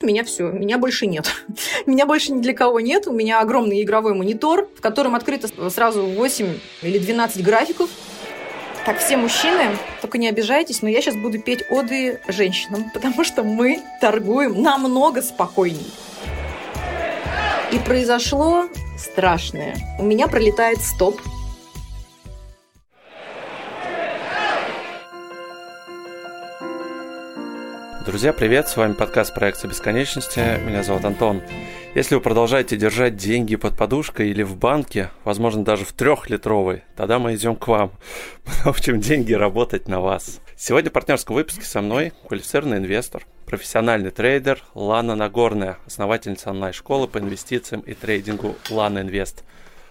меня все, меня больше нет. меня больше ни для кого нет. У меня огромный игровой монитор, в котором открыто сразу 8 или 12 графиков. Так, все мужчины, только не обижайтесь, но я сейчас буду петь оды женщинам, потому что мы торгуем намного спокойней. И произошло страшное. У меня пролетает стоп, Друзья, привет! С вами подкаст проекта бесконечности. Меня зовут Антон. Если вы продолжаете держать деньги под подушкой или в банке, возможно, даже в трехлитровой, тогда мы идем к вам. В общем, деньги работать на вас. Сегодня в партнерском выпуске со мной квалифицированный инвестор, профессиональный трейдер Лана Нагорная, основательница онлайн-школы по инвестициям и трейдингу Лана Инвест.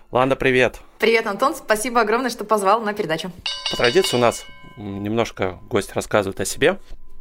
Лана, привет! Привет, Антон, спасибо огромное, что позвал на передачу. По традиции у нас немножко гость рассказывает о себе.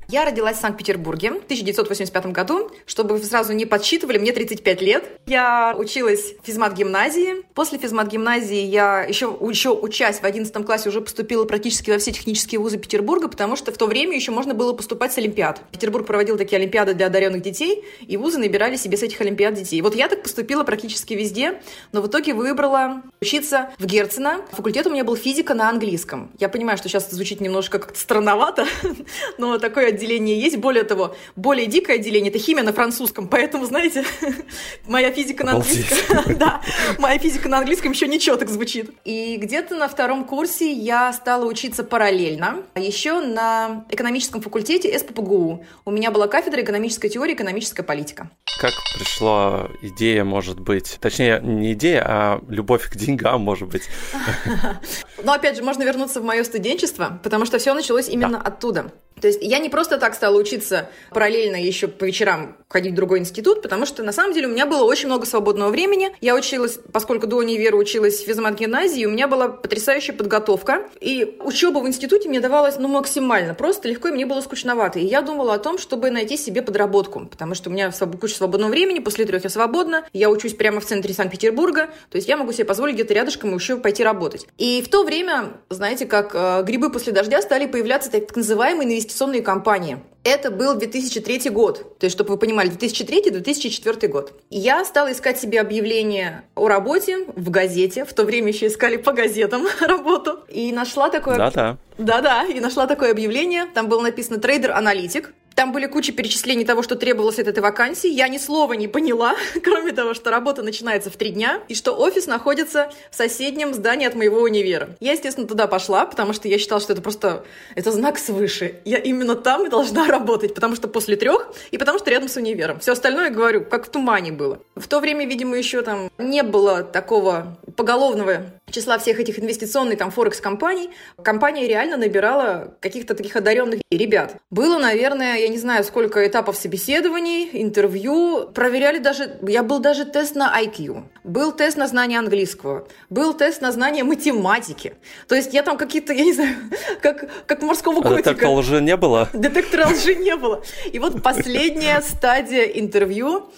Я родилась в Санкт-Петербурге в 1985 году. Чтобы вы сразу не подсчитывали, мне 35 лет. Я училась в физмат-гимназии. После физмат-гимназии я еще, еще учась в 11 классе уже поступила практически во все технические вузы Петербурга, потому что в то время еще можно было поступать с олимпиад. Петербург проводил такие олимпиады для одаренных детей, и вузы набирали себе с этих олимпиад детей. Вот я так поступила практически везде, но в итоге выбрала учиться в Герцена. Факультет у меня был физика на английском. Я понимаю, что сейчас это звучит немножко как-то странновато, но такое отделение есть. Более того, более дикое отделение – это химия на французском. Поэтому, знаете, моя физика на английском... Да, моя физика на английском еще ничего так звучит. И где-то на втором курсе я стала учиться параллельно. Еще на экономическом факультете СППГУ. У меня была кафедра экономической теории, экономическая политика. Как пришла идея, может быть, точнее, не идея, а любовь к деньгам, может быть? Но опять же, можно вернуться в мое студенчество, потому что все началось именно оттуда. То есть я не просто так стала учиться параллельно еще по вечерам ходить в другой институт, потому что на самом деле у меня было очень много свободного времени. Я училась, поскольку до универа училась в физмат-гимназии, у меня была потрясающая подготовка. И учеба в институте мне давалась ну, максимально просто, легко, и мне было скучновато. И я думала о том, чтобы найти себе подработку, потому что у меня куча свободного времени, после трех я свободна, я учусь прямо в центре Санкт-Петербурга, то есть я могу себе позволить где-то рядышком еще пойти работать. И в то время, знаете, как э, грибы после дождя стали появляться так называемые инвестиционные компании. Это был 2003 год. То есть, чтобы вы понимали, 2003-2004 год. Я стала искать себе объявление о работе в газете. В то время еще искали по газетам работу. И нашла такое... Да-да. Да-да, и нашла такое объявление. Там было написано «трейдер-аналитик». Там были куча перечислений того, что требовалось от этой вакансии. Я ни слова не поняла, кроме того, что работа начинается в три дня и что офис находится в соседнем здании от моего универа. Я, естественно, туда пошла, потому что я считала, что это просто это знак свыше. Я именно там и должна работать, потому что после трех и потому что рядом с универом. Все остальное, говорю, как в тумане было. В то время, видимо, еще там не было такого поголовного числа всех этих инвестиционных там форекс-компаний. Компания реально набирала каких-то таких одаренных ребят. Было, наверное, я не знаю, сколько этапов собеседований, интервью. Проверяли даже... Я был даже тест на IQ. Был тест на знание английского. Был тест на знание математики. То есть я там какие-то, я не знаю, как, как морского котика. А детектора лжи не было? Детектора лжи не было. И вот последняя стадия интервью а,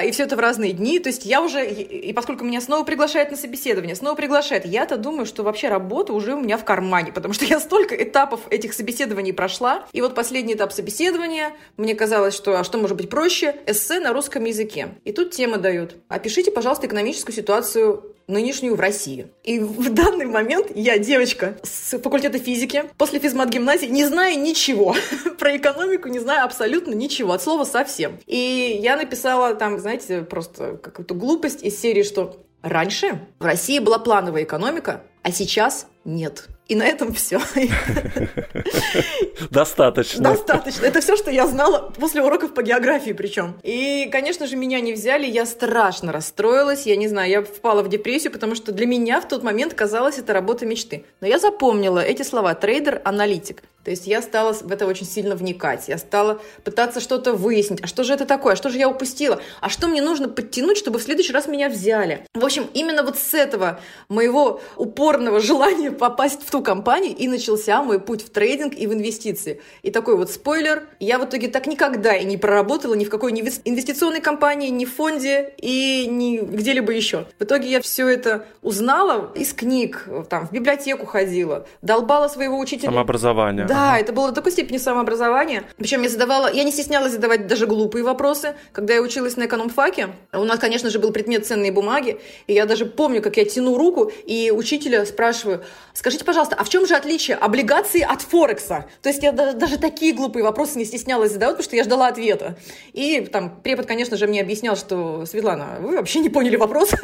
и все это в разные дни. То есть я уже, и поскольку меня снова приглашают на собеседование, снова приглашают, я-то думаю, что вообще работа уже у меня в кармане, потому что я столько этапов этих собеседований прошла. И вот последний этап собеседования, мне казалось, что а что может быть проще? Эссе на русском языке. И тут тема дают. Опишите, пожалуйста, экономическую ситуацию нынешнюю в России. И в данный момент я девочка с факультета физики, после физмат-гимназии, не знаю ничего про экономику, не знаю абсолютно ничего, от слова совсем. И я написала там, знаете, просто какую-то глупость из серии, что раньше в России была плановая экономика, а сейчас нет. И на этом все. Достаточно. Достаточно. Это все, что я знала после уроков по географии причем. И, конечно же, меня не взяли, я страшно расстроилась, я не знаю, я впала в депрессию, потому что для меня в тот момент казалось это работа мечты. Но я запомнила эти слова трейдер-аналитик. То есть я стала в это очень сильно вникать. Я стала пытаться что-то выяснить. А что же это такое? А что же я упустила? А что мне нужно подтянуть, чтобы в следующий раз меня взяли? В общем, именно вот с этого моего упорного желания попасть в ту компанию и начался мой путь в трейдинг и в инвестиции. И такой вот спойлер. Я в итоге так никогда и не проработала ни в какой инвестиционной компании, ни в фонде и ни где-либо еще. В итоге я все это узнала из книг, там, в библиотеку ходила, долбала своего учителя. Самообразование Да, это было до такой степени самообразования. Причем я задавала, я не стеснялась задавать даже глупые вопросы. Когда я училась на экономфаке, у нас, конечно же, был предмет ценные бумаги, и я даже помню, как я тяну руку и учителя спрашиваю, скажите, пожалуйста, а в чем же отличие облигации от Форекса? То есть я даже такие глупые вопросы не стеснялась задавать, потому что я ждала ответа. И там препод, конечно же, мне объяснял, что, Светлана, вы вообще не поняли вопрос.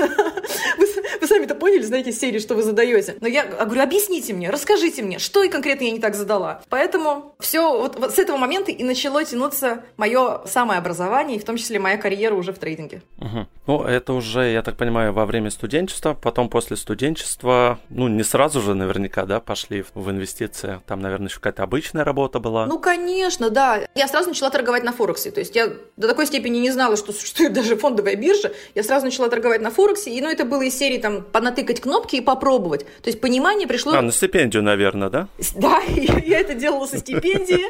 Вы, сами-то поняли, знаете, серии, что вы задаете. Но я говорю, объясните мне, расскажите мне, что и конкретно я не так задала. Поэтому все вот, вот с этого момента и начало тянуться мое самое образование, и в том числе моя карьера уже в трейдинге. Угу. Ну, это уже, я так понимаю, во время студенчества, потом после студенчества, ну, не сразу же наверняка, да, пошли в инвестиции. Там, наверное, еще какая-то обычная работа была. Ну, конечно, да. Я сразу начала торговать на Форексе. То есть я до такой степени не знала, что существует даже фондовая биржа. Я сразу начала торговать на Форексе. И, ну, это было из серии там понатыкать кнопки и попробовать. То есть понимание пришло... А, на стипендию, наверное, да? Да, я это делала со стипендии.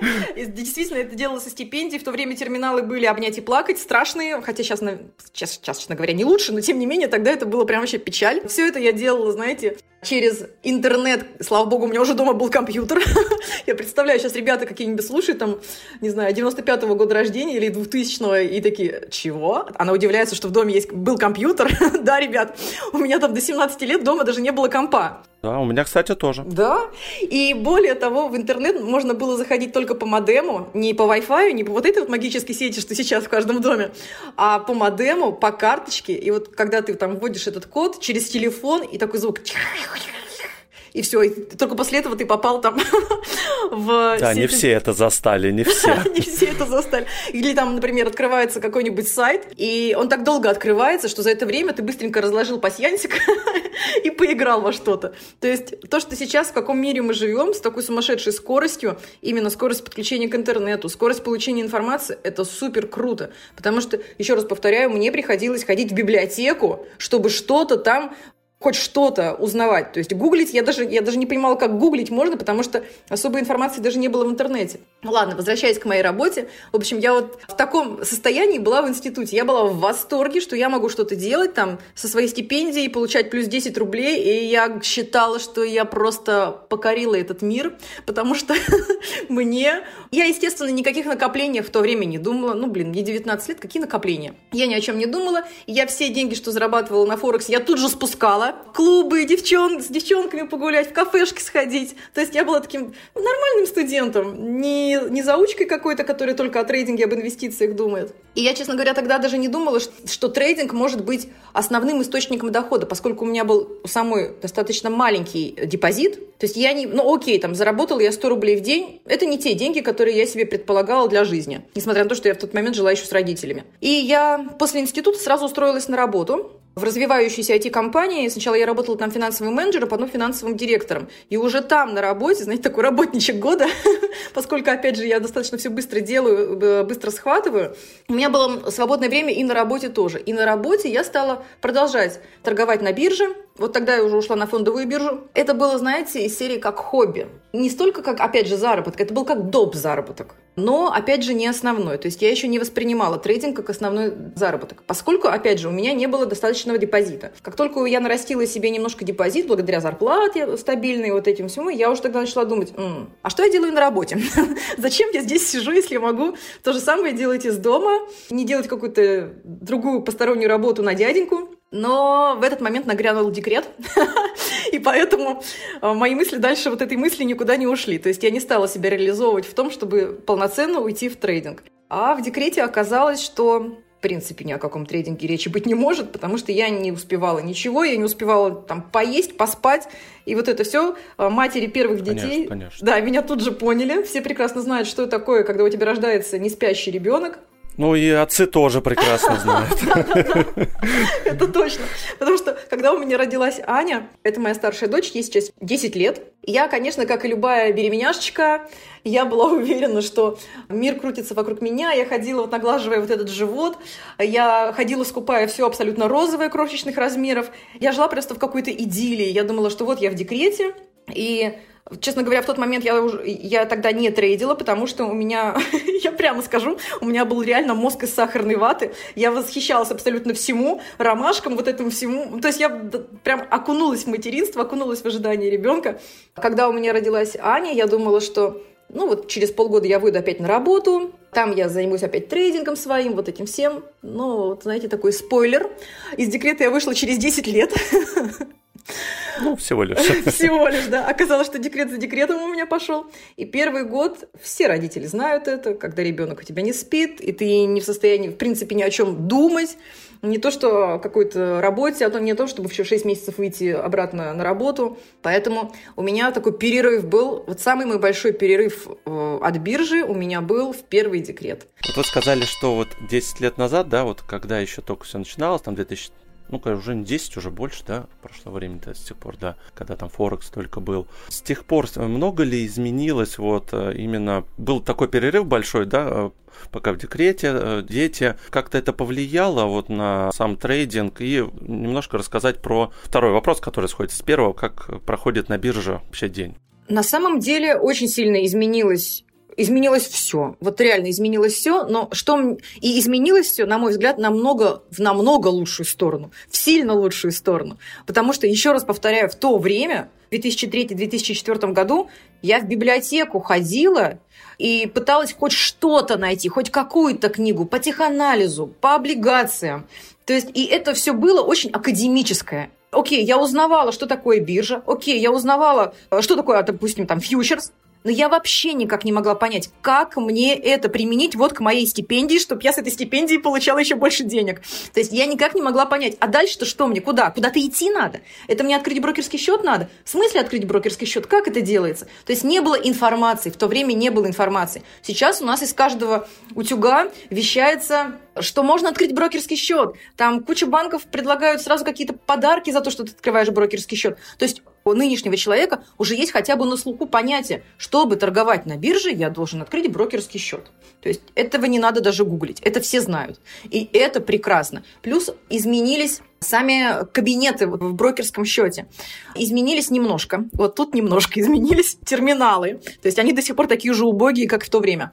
Действительно, это делала со стипендии. В то время терминалы были обнять и плакать, страшные. Хотя сейчас, сейчас, честно говоря, не лучше, но тем не менее, тогда это было прям вообще печаль. Все это я делала, знаете, через интернет. Слава богу, у меня уже дома был компьютер. я представляю, сейчас ребята какие-нибудь слушают, там, не знаю, 95-го года рождения или 2000-го, и такие, чего? Она удивляется, что в доме есть, был компьютер. да, ребят, у меня там до 17 лет дома даже не было компа. Да, у меня, кстати, тоже. Да, и более того, в интернет можно было заходить только по модему, не по Wi-Fi, не по вот этой вот магической сети, что сейчас в каждом доме, а по модему, по карточке. И вот когда ты там вводишь этот код через телефон, и такой звук и все, и только после этого ты попал там в... Да, не все это застали, не все. Не все это застали. Или там, например, открывается какой-нибудь сайт, и он так долго открывается, что за это время ты быстренько разложил пасьянсик и поиграл во что-то. То есть то, что сейчас, в каком мире мы живем, с такой сумасшедшей скоростью, именно скорость подключения к интернету, скорость получения информации, это супер круто. Потому что, еще раз повторяю, мне приходилось ходить в библиотеку, чтобы что-то там хоть что-то узнавать. То есть гуглить, я даже, я даже не понимала, как гуглить можно, потому что особой информации даже не было в интернете. Ну ладно, возвращаясь к моей работе. В общем, я вот в таком состоянии была в институте. Я была в восторге, что я могу что-то делать там со своей стипендией, получать плюс 10 рублей, и я считала, что я просто покорила этот мир, потому что мне... Я, естественно, никаких накоплениях в то время не думала. Ну, блин, мне 19 лет, какие накопления? Я ни о чем не думала. Я все деньги, что зарабатывала на Форексе, я тут же спускала клубы, девчон, с девчонками погулять, в кафешки сходить. То есть я была таким нормальным студентом, не, не заучкой какой-то, который только о трейдинге, об инвестициях думает. И я, честно говоря, тогда даже не думала, что, что трейдинг может быть основным источником дохода, поскольку у меня был самый достаточно маленький депозит. То есть я не... Ну, окей, там, заработал я 100 рублей в день. Это не те деньги, которые я себе предполагала для жизни. Несмотря на то, что я в тот момент жила еще с родителями. И я после института сразу устроилась на работу в развивающейся IT-компании. Сначала я работала там финансовым менеджером, потом финансовым директором. И уже там на работе, знаете, такой работничек года, поскольку, опять же, я достаточно все быстро делаю, быстро схватываю, у меня было свободное время и на работе тоже. И на работе я стала продолжать торговать на бирже, вот тогда я уже ушла на фондовую биржу. Это было, знаете, из серии как хобби. Не столько как, опять же, заработок, это был как доп. заработок. Но, опять же, не основной. То есть я еще не воспринимала трейдинг как основной заработок. Поскольку, опять же, у меня не было достаточного депозита. Как только я нарастила себе немножко депозит, благодаря зарплате стабильной, вот этим всему, я уже тогда начала думать, М, а что я делаю на работе? Зачем я здесь сижу, если я могу то же самое делать из дома, не делать какую-то другую постороннюю работу на дяденьку, но в этот момент нагрянул декрет, и поэтому э, мои мысли дальше вот этой мысли никуда не ушли. То есть я не стала себя реализовывать в том, чтобы полноценно уйти в трейдинг. А в декрете оказалось, что в принципе ни о каком трейдинге речи быть не может, потому что я не успевала ничего, я не успевала там поесть, поспать, и вот это все э, матери первых детей, конечно, конечно. да, меня тут же поняли, все прекрасно знают, что такое, когда у тебя рождается не спящий ребенок, ну и отцы тоже прекрасно знают. Это точно. Потому что, когда у меня родилась Аня, это моя старшая дочь, ей сейчас 10 лет, я, конечно, как и любая беременяшечка, я была уверена, что мир крутится вокруг меня. Я ходила, вот наглаживая вот этот живот. Я ходила, скупая все абсолютно розовое, крошечных размеров. Я жила просто в какой-то идиллии. Я думала, что вот я в декрете, и Честно говоря, в тот момент я, уже, я тогда не трейдила, потому что у меня, я прямо скажу, у меня был реально мозг из сахарной ваты. Я восхищалась абсолютно всему, ромашкам, вот этому всему. То есть я прям окунулась в материнство, окунулась в ожидание ребенка. Когда у меня родилась Аня, я думала, что Ну вот через полгода я выйду опять на работу, там я займусь опять трейдингом своим, вот этим всем. Ну, вот, знаете, такой спойлер. Из декрета я вышла через 10 лет. Ну, всего лишь. Всего лишь, да. Оказалось, что декрет за декретом у меня пошел. И первый год все родители знают это, когда ребенок у тебя не спит, и ты не в состоянии, в принципе, ни о чем думать. Не то, что о какой-то работе, а то не то, чтобы еще 6 месяцев выйти обратно на работу. Поэтому у меня такой перерыв был. Вот самый мой большой перерыв э, от биржи у меня был в первый декрет. Вот вы сказали, что вот 10 лет назад, да, вот когда еще только все начиналось, там 2000 ну, уже не 10, уже больше, да, прошло время-то с тех пор, да, когда там Форекс только был. С тех пор много ли изменилось вот э, именно, был такой перерыв большой, да, э, пока в декрете, э, дети, как-то это повлияло вот на сам трейдинг и немножко рассказать про второй вопрос, который сходит с первого, как проходит на бирже вообще день. На самом деле очень сильно изменилось изменилось все. Вот реально изменилось все, но что и изменилось все, на мой взгляд, намного в намного лучшую сторону, в сильно лучшую сторону, потому что еще раз повторяю, в то время, в 2003-2004 году, я в библиотеку ходила и пыталась хоть что-то найти, хоть какую-то книгу по теханализу, по облигациям. То есть, и это все было очень академическое. Окей, я узнавала, что такое биржа. Окей, я узнавала, э, что такое, допустим, там фьючерс. Но я вообще никак не могла понять, как мне это применить вот к моей стипендии, чтобы я с этой стипендии получала еще больше денег. То есть я никак не могла понять, а дальше-то что мне, куда? Куда-то идти надо? Это мне открыть брокерский счет надо? В смысле открыть брокерский счет? Как это делается? То есть не было информации, в то время не было информации. Сейчас у нас из каждого утюга вещается что можно открыть брокерский счет. Там куча банков предлагают сразу какие-то подарки за то, что ты открываешь брокерский счет. То есть у нынешнего человека уже есть хотя бы на слуху понятие, чтобы торговать на бирже, я должен открыть брокерский счет. То есть этого не надо даже гуглить, это все знают. И это прекрасно. Плюс изменились сами кабинеты в брокерском счете. Изменились немножко. Вот тут немножко изменились терминалы. То есть они до сих пор такие же убогие, как в то время.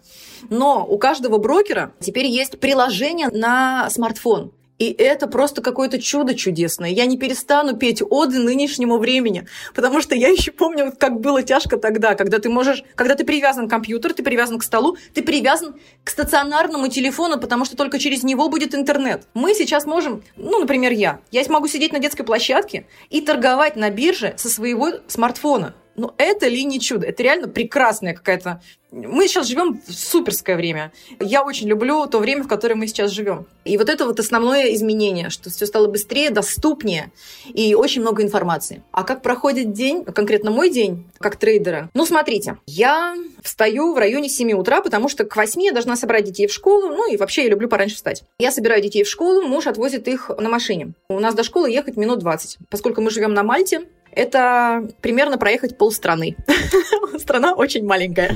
Но у каждого брокера теперь есть приложение на смартфон. И это просто какое-то чудо чудесное. Я не перестану петь оды нынешнему времени, потому что я еще помню, как было тяжко тогда, когда ты можешь, когда ты привязан к компьютеру, ты привязан к столу, ты привязан к стационарному телефону, потому что только через него будет интернет. Мы сейчас можем, ну, например, я, я могу сидеть на детской площадке и торговать на бирже со своего смартфона. Но это ли не чудо? Это реально прекрасная какая-то мы сейчас живем в суперское время. Я очень люблю то время, в котором мы сейчас живем. И вот это вот основное изменение, что все стало быстрее, доступнее и очень много информации. А как проходит день, конкретно мой день, как трейдера? Ну, смотрите, я встаю в районе 7 утра, потому что к 8 я должна собрать детей в школу, ну и вообще я люблю пораньше встать. Я собираю детей в школу, муж отвозит их на машине. У нас до школы ехать минут 20. Поскольку мы живем на Мальте, это примерно проехать полстраны. Страна очень маленькая.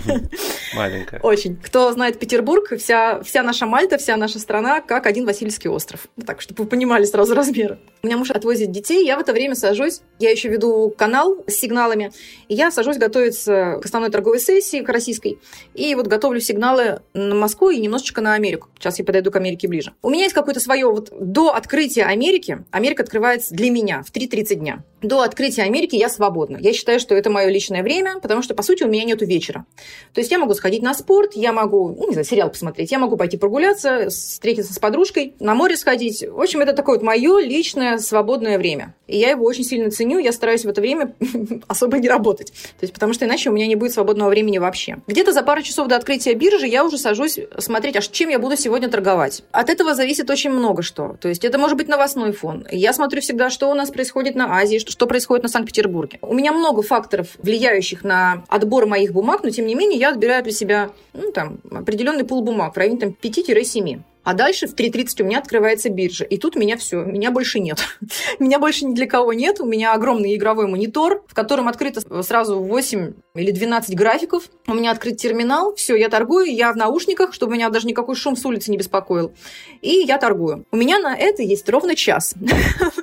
Маленькая. Очень. Кто знает Петербург, вся, вся наша Мальта, вся наша страна, как один Васильевский остров. Так, чтобы вы понимали сразу размеры. У меня муж отвозит детей, я в это время сажусь, я еще веду канал с сигналами, и я сажусь готовиться к основной торговой сессии, к российской, и вот готовлю сигналы на Москву и немножечко на Америку. Сейчас я подойду к Америке ближе. У меня есть какое-то свое, вот до открытия Америки, Америка открывается для меня в 3.30 дня. До открытия Америки я свободна. Я считаю, что это мое личное время, потому что, по сути, у меня нету вечера. То есть я могу сходить на спорт, я могу, ну, не знаю, сериал посмотреть, я могу пойти прогуляться, встретиться с подружкой, на море сходить. В общем, это такое вот мое личное свободное время. И я его очень сильно ценю, я стараюсь в это время особо не работать. То есть, потому что иначе у меня не будет свободного времени вообще. Где-то за пару часов до открытия биржи я уже сажусь смотреть, а чем я буду сегодня торговать. От этого зависит очень много что. То есть, это может быть новостной фон. Я смотрю всегда, что у нас происходит на Азии, что происходит на Санкт-Петербурге. У меня много факторов, влияющих на отбор моих бумаг, но тем не менее я отбираю для себя ну, там, определенный пул бумаг в районе там, 5-7. А дальше в 3.30 у меня открывается биржа. И тут меня все, меня больше нет. меня больше ни для кого нет. У меня огромный игровой монитор, в котором открыто сразу 8 или 12 графиков. У меня открыт терминал. Все, я торгую, я в наушниках, чтобы меня даже никакой шум с улицы не беспокоил. И я торгую. У меня на это есть ровно час.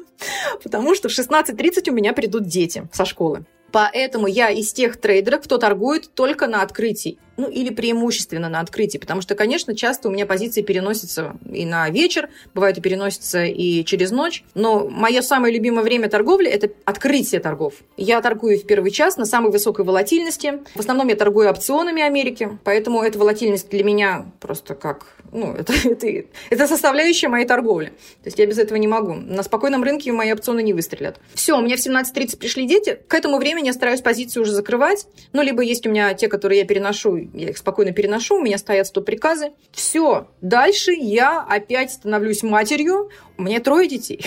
Потому что в 16.30 у меня придут дети со школы. Поэтому я из тех трейдеров, кто торгует только на открытии ну или преимущественно на открытии, потому что, конечно, часто у меня позиции переносятся и на вечер, бывает и переносятся и через ночь, но мое самое любимое время торговли – это открытие торгов. Я торгую в первый час на самой высокой волатильности. В основном я торгую опционами Америки, поэтому эта волатильность для меня просто как ну, это, это, это составляющая моей торговли. То есть я без этого не могу. На спокойном рынке мои опционы не выстрелят. Все, у меня в 17.30 пришли дети. К этому времени я стараюсь позицию уже закрывать. Ну, либо есть у меня те, которые я переношу, я их спокойно переношу, у меня стоят стоп-приказы. Все, дальше я опять становлюсь матерью, у меня трое детей.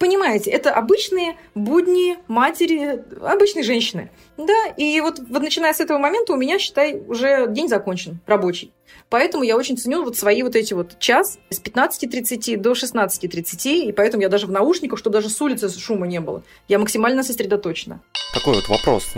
Понимаете, это обычные будни матери, обычные женщины. Да, и вот, вот начиная с этого момента у меня, считай, уже день закончен, рабочий. Поэтому я очень ценю вот свои вот эти вот час с 15.30 до 16.30, и поэтому я даже в наушниках, чтобы даже с улицы шума не было. Я максимально сосредоточена. Такой вот вопрос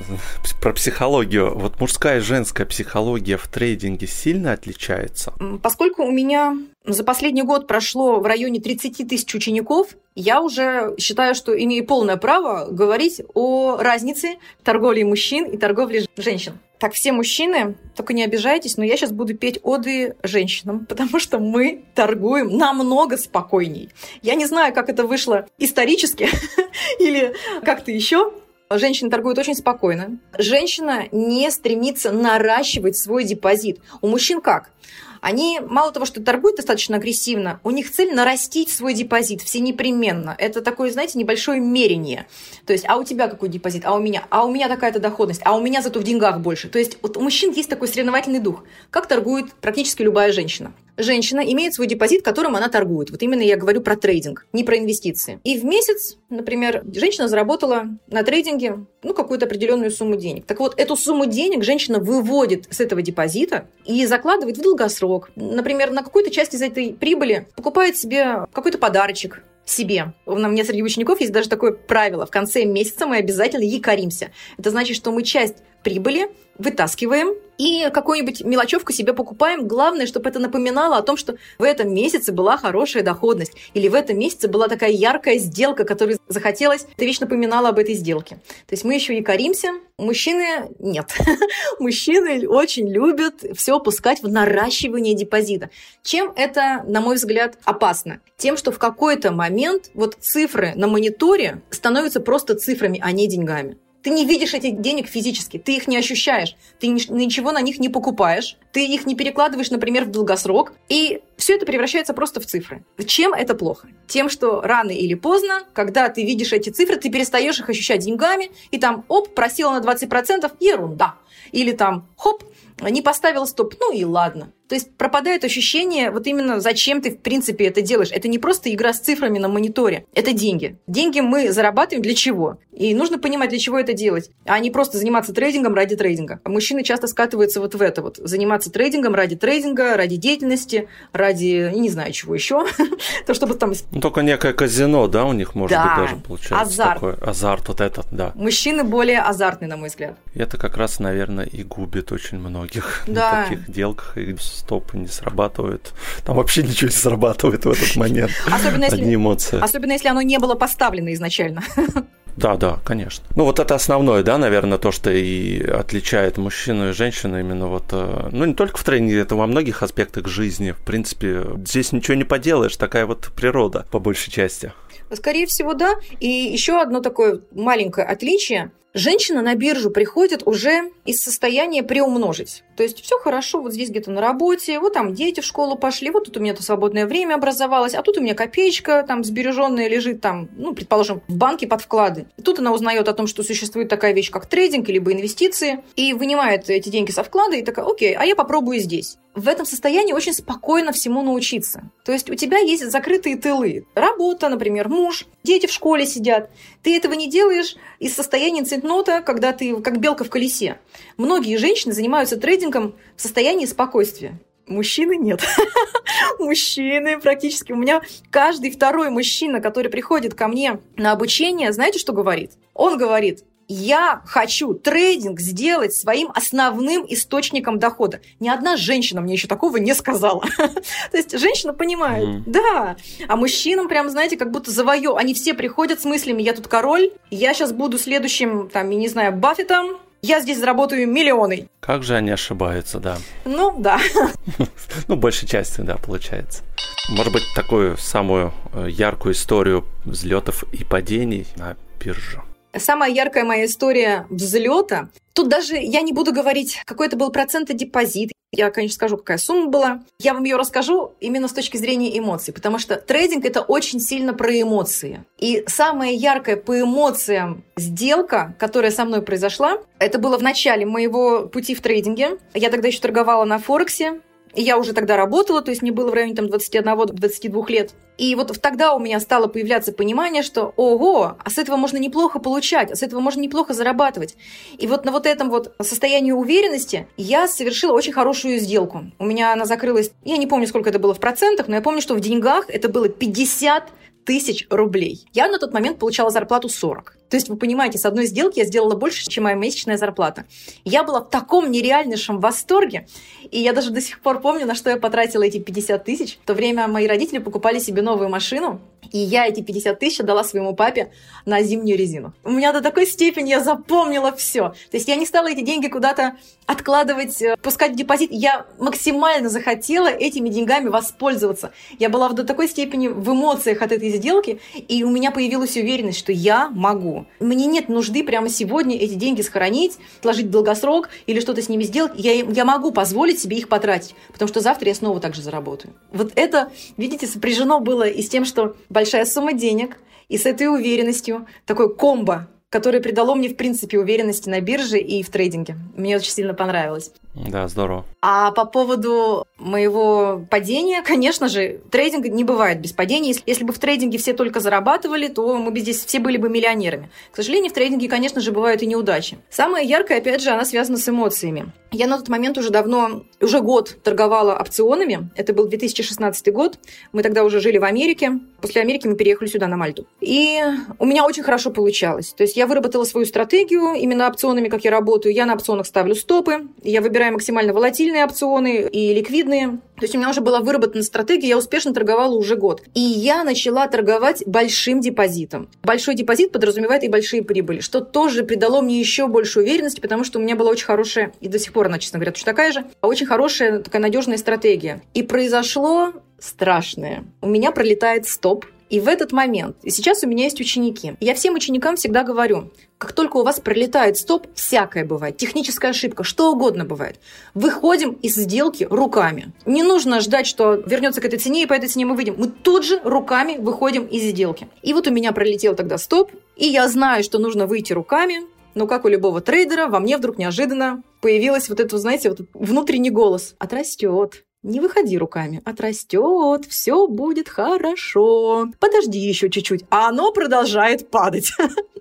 про психологию. Вот мужская и женская психология в трейдинге сильно отличается? Поскольку у меня за последний год прошло в районе 30 тысяч учеников, я уже считаю, что имею полное право говорить о разнице торговли мужчин и торговли женщин. Так, все мужчины, только не обижайтесь, но я сейчас буду петь оды женщинам, потому что мы торгуем намного спокойней. Я не знаю, как это вышло исторически или как-то еще, Женщины торгуют очень спокойно. Женщина не стремится наращивать свой депозит. У мужчин как? Они мало того, что торгуют достаточно агрессивно, у них цель нарастить свой депозит все непременно. Это такое, знаете, небольшое мерянье. То есть, а у тебя какой депозит, а у меня, а у меня такая-то доходность, а у меня зато в деньгах больше. То есть, вот у мужчин есть такой соревновательный дух, как торгует практически любая женщина женщина имеет свой депозит, которым она торгует. Вот именно я говорю про трейдинг, не про инвестиции. И в месяц, например, женщина заработала на трейдинге ну, какую-то определенную сумму денег. Так вот, эту сумму денег женщина выводит с этого депозита и закладывает в долгосрок. Например, на какую-то часть из этой прибыли покупает себе какой-то подарочек, себе. У меня среди учеников есть даже такое правило. В конце месяца мы обязательно якоримся. Это значит, что мы часть прибыли вытаскиваем и какую-нибудь мелочевку себе покупаем. Главное, чтобы это напоминало о том, что в этом месяце была хорошая доходность, или в этом месяце была такая яркая сделка, которую захотелось, эта вещь напоминала об этой сделке. То есть мы еще якоримся, мужчины нет. Мужчины очень любят все пускать в наращивание депозита. Чем это, на мой взгляд, опасно? Тем, что в какой-то момент вот цифры на мониторе становятся просто цифрами, а не деньгами. Ты не видишь этих денег физически, ты их не ощущаешь, ты ничего на них не покупаешь, ты их не перекладываешь, например, в долгосрок, и все это превращается просто в цифры. Чем это плохо? Тем, что рано или поздно, когда ты видишь эти цифры, ты перестаешь их ощущать деньгами, и там, оп, просила на 20%, ерунда. Или там, хоп, не поставил стоп, ну и ладно. То есть пропадает ощущение, вот именно зачем ты в принципе это делаешь. Это не просто игра с цифрами на мониторе, это деньги. Деньги мы зарабатываем для чего? И нужно понимать, для чего это делать, а не просто заниматься трейдингом ради трейдинга. Мужчины часто скатываются вот в это вот. Заниматься трейдингом ради трейдинга, ради деятельности, ради, не знаю, чего еще. То, чтобы там... Ну, только некое казино, да, у них может быть даже получается. азарт. Такой азарт вот этот, да. Мужчины более азартные, на мой взгляд. Это как раз, наверное, и губит очень многих да. на таких делках и стопы не срабатывают. Там вообще ничего не срабатывает в этот момент. Особенно если, Одни эмоции. Особенно если оно не было поставлено изначально. Да, да, конечно. Ну, вот это основное, да, наверное, то, что и отличает мужчину и женщину именно вот, э, ну, не только в тренинге, это во многих аспектах жизни. В принципе, здесь ничего не поделаешь, такая вот природа, по большей части. Скорее всего, да. И еще одно такое маленькое отличие – Женщина на биржу приходит уже из состояния приумножить. То есть все хорошо, вот здесь где-то на работе, вот там дети в школу пошли, вот тут у меня то свободное время образовалось, а тут у меня копеечка там сбереженная лежит там, ну, предположим, в банке под вклады. И тут она узнает о том, что существует такая вещь, как трейдинг, либо инвестиции, и вынимает эти деньги со вклада и такая, окей, а я попробую здесь в этом состоянии очень спокойно всему научиться. То есть у тебя есть закрытые тылы. Работа, например, муж, дети в школе сидят. Ты этого не делаешь из состояния центнота, когда ты как белка в колесе. Многие женщины занимаются трейдингом в состоянии спокойствия. Мужчины нет. Мужчины практически. У меня каждый второй мужчина, который приходит ко мне на обучение, знаете, что говорит? Он говорит, я хочу трейдинг сделать своим основным источником дохода. Ни одна женщина мне еще такого не сказала. То есть женщина понимает, да. А мужчинам прям, знаете, как будто завоё. Они все приходят с мыслями, я тут король, я сейчас буду следующим, там, я не знаю, Баффетом, я здесь заработаю миллионы. Как же они ошибаются, да. Ну, да. Ну, большей части, да, получается. Может быть, такую самую э, яркую историю взлетов и падений на бирже. Самая яркая моя история взлета. Тут даже я не буду говорить, какой это был процент и депозит. Я, конечно, скажу, какая сумма была. Я вам ее расскажу именно с точки зрения эмоций, потому что трейдинг это очень сильно про эмоции. И самая яркая по эмоциям сделка, которая со мной произошла, это было в начале моего пути в трейдинге. Я тогда еще торговала на Форексе. Я уже тогда работала, то есть мне было в районе там 21-22 лет. И вот тогда у меня стало появляться понимание, что ого, а с этого можно неплохо получать, а с этого можно неплохо зарабатывать. И вот на вот этом вот состоянии уверенности я совершила очень хорошую сделку. У меня она закрылась, я не помню, сколько это было в процентах, но я помню, что в деньгах это было 50 тысяч рублей. Я на тот момент получала зарплату 40. То есть, вы понимаете, с одной сделки я сделала больше, чем моя месячная зарплата. Я была в таком нереальнейшем восторге, и я даже до сих пор помню, на что я потратила эти 50 тысяч. В то время мои родители покупали себе новую машину, и я эти 50 тысяч дала своему папе на зимнюю резину. У меня до такой степени я запомнила все. То есть я не стала эти деньги куда-то откладывать, э, пускать в депозит. Я максимально захотела этими деньгами воспользоваться. Я была до такой степени в эмоциях от этой сделки, и у меня появилась уверенность, что я могу. Мне нет нужды прямо сегодня эти деньги сохранить, отложить в долгосрок или что-то с ними сделать. Я, я могу позволить себе их потратить, потому что завтра я снова также заработаю. Вот это, видите, сопряжено было и с тем, что большая сумма денег, и с этой уверенностью, такой комбо которое придало мне, в принципе, уверенности на бирже и в трейдинге. Мне очень сильно понравилось. Да, здорово. А по поводу моего падения, конечно же, трейдинг не бывает без падения. Если бы в трейдинге все только зарабатывали, то мы бы здесь все были бы миллионерами. К сожалению, в трейдинге, конечно же, бывают и неудачи. Самая яркая, опять же, она связана с эмоциями. Я на тот момент уже давно, уже год торговала опционами. Это был 2016 год. Мы тогда уже жили в Америке. После Америки мы переехали сюда, на Мальту. И у меня очень хорошо получалось. То есть я выработала свою стратегию именно опционами, как я работаю. Я на опционах ставлю стопы. Я выбираю максимально волатильные опционы и ликвидные. То есть у меня уже была выработана стратегия, я успешно торговала уже год. И я начала торговать большим депозитом. Большой депозит подразумевает и большие прибыли, что тоже придало мне еще больше уверенности, потому что у меня была очень хорошая, и до сих пор она, честно говоря, точно такая же, очень хорошая такая надежная стратегия. И произошло страшное. У меня пролетает стоп, и в этот момент, и сейчас у меня есть ученики, я всем ученикам всегда говорю, как только у вас пролетает стоп, всякое бывает, техническая ошибка, что угодно бывает. Выходим из сделки руками. Не нужно ждать, что вернется к этой цене, и по этой цене мы выйдем. Мы тут же руками выходим из сделки. И вот у меня пролетел тогда стоп, и я знаю, что нужно выйти руками, но как у любого трейдера, во мне вдруг неожиданно появилась вот этот, знаете, вот внутренний голос. Отрастет, не выходи руками, отрастет, все будет хорошо. Подожди еще чуть-чуть, а оно продолжает падать.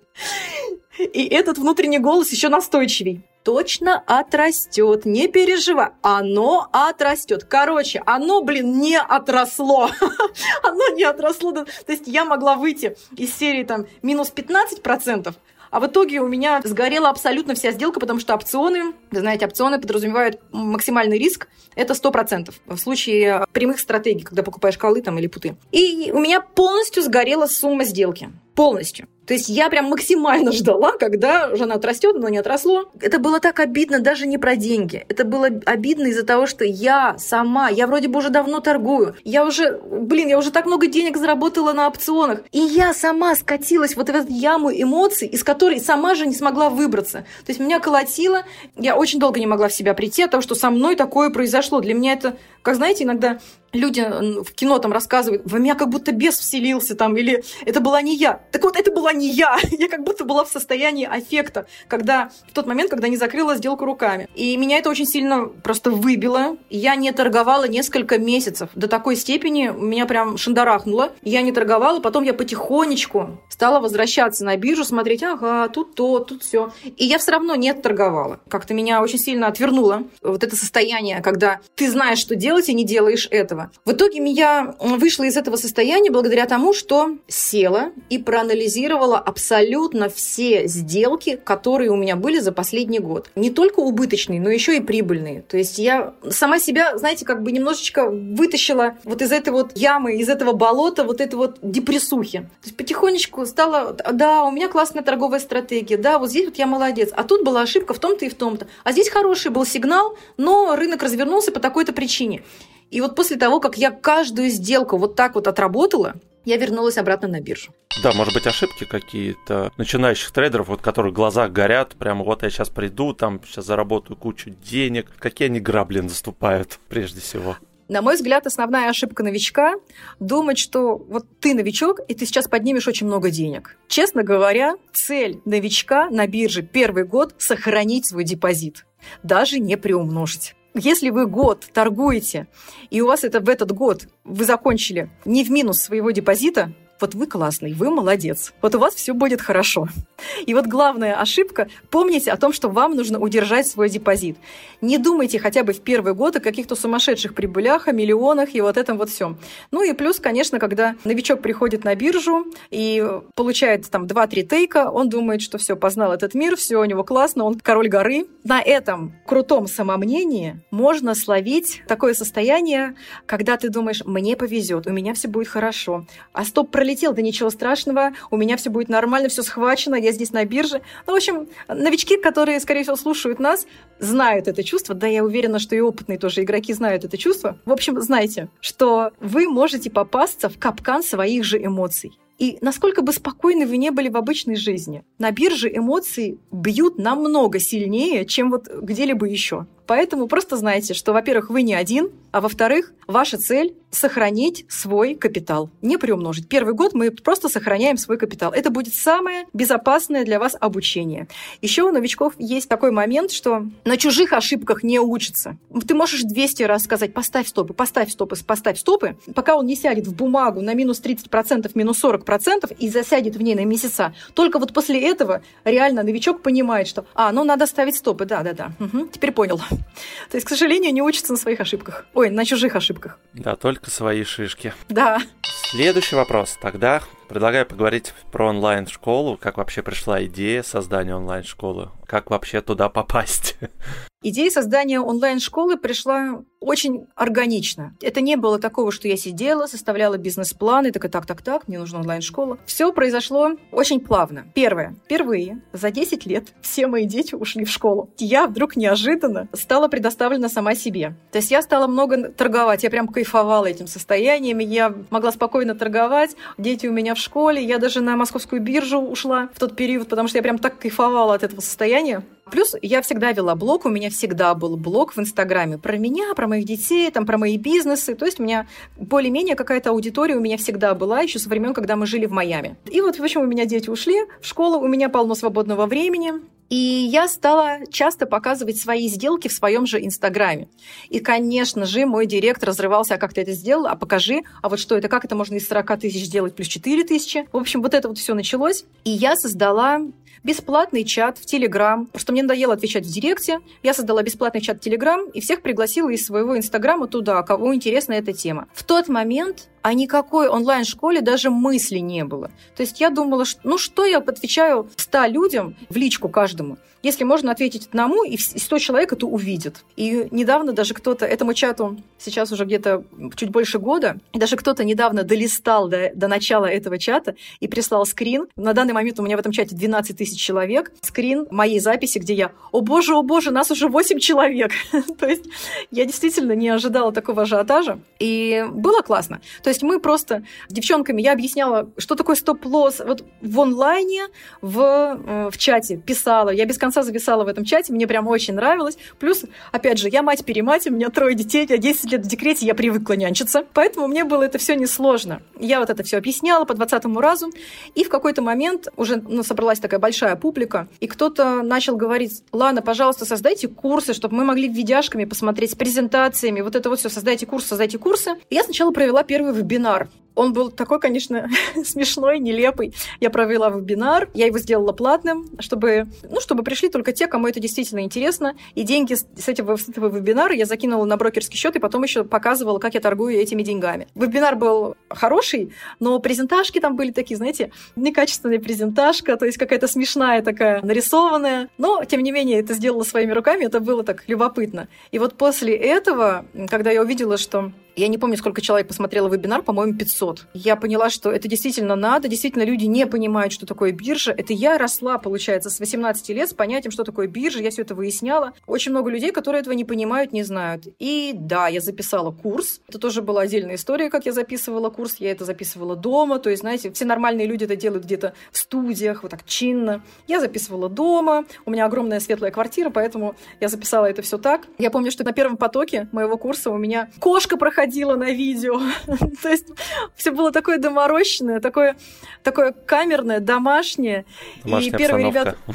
И этот внутренний голос еще настойчивей. Точно отрастет, не переживай, оно отрастет. Короче, оно, блин, не отросло. оно не отросло. То есть я могла выйти из серии там минус 15%, а в итоге у меня сгорела абсолютно вся сделка, потому что опционы, вы знаете, опционы подразумевают максимальный риск, это 100% в случае прямых стратегий, когда покупаешь колы там или путы. И у меня полностью сгорела сумма сделки. Полностью. То есть я прям максимально ждала, когда жена отрастет, но не отросло. Это было так обидно даже не про деньги. Это было обидно из-за того, что я сама, я вроде бы уже давно торгую. Я уже, блин, я уже так много денег заработала на опционах. И я сама скатилась вот в эту яму эмоций, из которой сама же не смогла выбраться. То есть меня колотило. Я очень долго не могла в себя прийти от того, что со мной такое произошло. Для меня это, как знаете, иногда люди в кино там рассказывают, в меня как будто бес вселился там, или это была не я. Так вот, это была не я. Я как будто была в состоянии аффекта, когда в тот момент, когда не закрыла сделку руками. И меня это очень сильно просто выбило. Я не торговала несколько месяцев. До такой степени меня прям шандарахнуло. Я не торговала, потом я потихонечку стала возвращаться на биржу, смотреть, ага, тут то, тут все. И я все равно не торговала. Как-то меня очень сильно отвернуло вот это состояние, когда ты знаешь, что делать, и не делаешь этого этого. В итоге я вышла из этого состояния благодаря тому, что села и проанализировала абсолютно все сделки, которые у меня были за последний год. Не только убыточные, но еще и прибыльные. То есть я сама себя, знаете, как бы немножечко вытащила вот из этой вот ямы, из этого болота, вот этой вот депрессухи. То есть потихонечку стала, да, у меня классная торговая стратегия, да, вот здесь вот я молодец. А тут была ошибка в том-то и в том-то. А здесь хороший был сигнал, но рынок развернулся по такой-то причине. И вот после того, как я каждую сделку вот так вот отработала, я вернулась обратно на биржу. Да, может быть, ошибки какие-то начинающих трейдеров, вот которых глаза горят, прямо вот я сейчас приду, там сейчас заработаю кучу денег. Какие они грабли наступают прежде всего? На мой взгляд, основная ошибка новичка – думать, что вот ты новичок, и ты сейчас поднимешь очень много денег. Честно говоря, цель новичка на бирже первый год – сохранить свой депозит, даже не приумножить. Если вы год торгуете, и у вас это в этот год вы закончили не в минус своего депозита, вот вы классный, вы молодец, вот у вас все будет хорошо. И вот главная ошибка – помните о том, что вам нужно удержать свой депозит. Не думайте хотя бы в первый год о каких-то сумасшедших прибылях, о миллионах и вот этом вот всем. Ну и плюс, конечно, когда новичок приходит на биржу и получает там 2-3 тейка, он думает, что все, познал этот мир, все у него классно, он король горы. На этом крутом самомнении можно словить такое состояние, когда ты думаешь, мне повезет, у меня все будет хорошо, а стоп пролетел пролетел, да ничего страшного, у меня все будет нормально, все схвачено, я здесь на бирже. Ну, в общем, новички, которые, скорее всего, слушают нас, знают это чувство, да, я уверена, что и опытные тоже игроки знают это чувство. В общем, знайте, что вы можете попасться в капкан своих же эмоций. И насколько бы спокойны вы не были в обычной жизни, на бирже эмоции бьют намного сильнее, чем вот где-либо еще. Поэтому просто знайте, что, во-первых, вы не один, а во-вторых, ваша цель – сохранить свой капитал, не приумножить. Первый год мы просто сохраняем свой капитал. Это будет самое безопасное для вас обучение. Еще у новичков есть такой момент, что на чужих ошибках не учатся. Ты можешь 200 раз сказать «поставь стопы, поставь стопы, поставь стопы», пока он не сядет в бумагу на минус 30%, минус 40% и засядет в ней на месяца. Только вот после этого реально новичок понимает, что «а, ну надо ставить стопы, да-да-да, угу, теперь понял». То есть, к сожалению, не учатся на своих ошибках. Ой, на чужих ошибках. Да, только свои шишки. Да. Следующий вопрос. Тогда предлагаю поговорить про онлайн-школу. Как вообще пришла идея создания онлайн-школы? Как вообще туда попасть? Идея создания онлайн-школы пришла очень органично. Это не было такого, что я сидела, составляла бизнес-план и такая, так, так, так, мне нужна онлайн-школа. Все произошло очень плавно. Первое. Впервые за 10 лет все мои дети ушли в школу. Я вдруг неожиданно стала предоставлена сама себе. То есть я стала много торговать. Я прям кайфовала этим состоянием. Я могла спокойно торговать. Дети у меня в школе. Я даже на московскую биржу ушла в тот период, потому что я прям так кайфовала от этого состояния. Плюс я всегда вела блог, у меня всегда был блог в Инстаграме про меня, про моих детей, там, про мои бизнесы. То есть у меня более-менее какая-то аудитория у меня всегда была еще со времен, когда мы жили в Майами. И вот в общем у меня дети ушли в школу, у меня полно свободного времени. И я стала часто показывать свои сделки в своем же Инстаграме. И, конечно же, мой директор разрывался, а как ты это сделал, а покажи, а вот что это, как это можно из 40 тысяч сделать плюс 4 тысячи. В общем, вот это вот все началось. И я создала бесплатный чат в Телеграм, потому что мне надоело отвечать в Директе. Я создала бесплатный чат в Телеграм и всех пригласила из своего Инстаграма туда, кого интересна эта тема. В тот момент о никакой онлайн-школе даже мысли не было. То есть я думала, что, ну что я отвечаю 100 людям в личку каждому, если можно ответить одному, и 100 человек это увидит. И недавно даже кто-то этому чату, сейчас уже где-то чуть больше года, даже кто-то недавно долистал до, до начала этого чата и прислал скрин. На данный момент у меня в этом чате 12 тысяч человек. Скрин моей записи, где я, о боже, о боже, нас уже 8 человек. То есть я действительно не ожидала такого ажиотажа. И было классно. То есть мы просто девчонками, я объясняла, что такое стоп-лосс вот в онлайне, в, э, в чате писала. Я без конца зависала в этом чате, мне прям очень нравилось. Плюс, опять же, я мать-перемать, у меня трое детей, я 10 лет в декрете, я привыкла нянчиться. Поэтому мне было это все несложно. Я вот это все объясняла по 20 разу. И в какой-то момент уже ну, собралась такая большая публика, и кто-то начал говорить, Лана, пожалуйста, создайте курсы, чтобы мы могли видяшками посмотреть с презентациями, вот это вот все, создайте курсы, создайте курсы. И я сначала провела первый вебинар. Он был такой, конечно, смешной, нелепый. Я провела вебинар, я его сделала платным, чтобы, ну, чтобы пришли только те, кому это действительно интересно. И деньги с этого, с этого вебинара я закинула на брокерский счет и потом еще показывала, как я торгую этими деньгами. Вебинар был хороший, но презентажки там были такие, знаете, некачественная презентажка, то есть какая-то смешная такая, нарисованная. Но, тем не менее, это сделала своими руками, это было так любопытно. И вот после этого, когда я увидела, что я не помню, сколько человек посмотрело вебинар, по-моему, 500. Я поняла, что это действительно надо, действительно люди не понимают, что такое биржа. Это я росла, получается, с 18 лет с понятием, что такое биржа, я все это выясняла. Очень много людей, которые этого не понимают, не знают. И да, я записала курс. Это тоже была отдельная история, как я записывала курс. Я это записывала дома. То есть, знаете, все нормальные люди это делают где-то в студиях, вот так чинно. Я записывала дома. У меня огромная светлая квартира, поэтому я записала это все так. Я помню, что на первом потоке моего курса у меня кошка проходила проходила на видео. То есть все было такое доморощенное, такое, такое камерное, домашнее. Домашняя и первые ребята...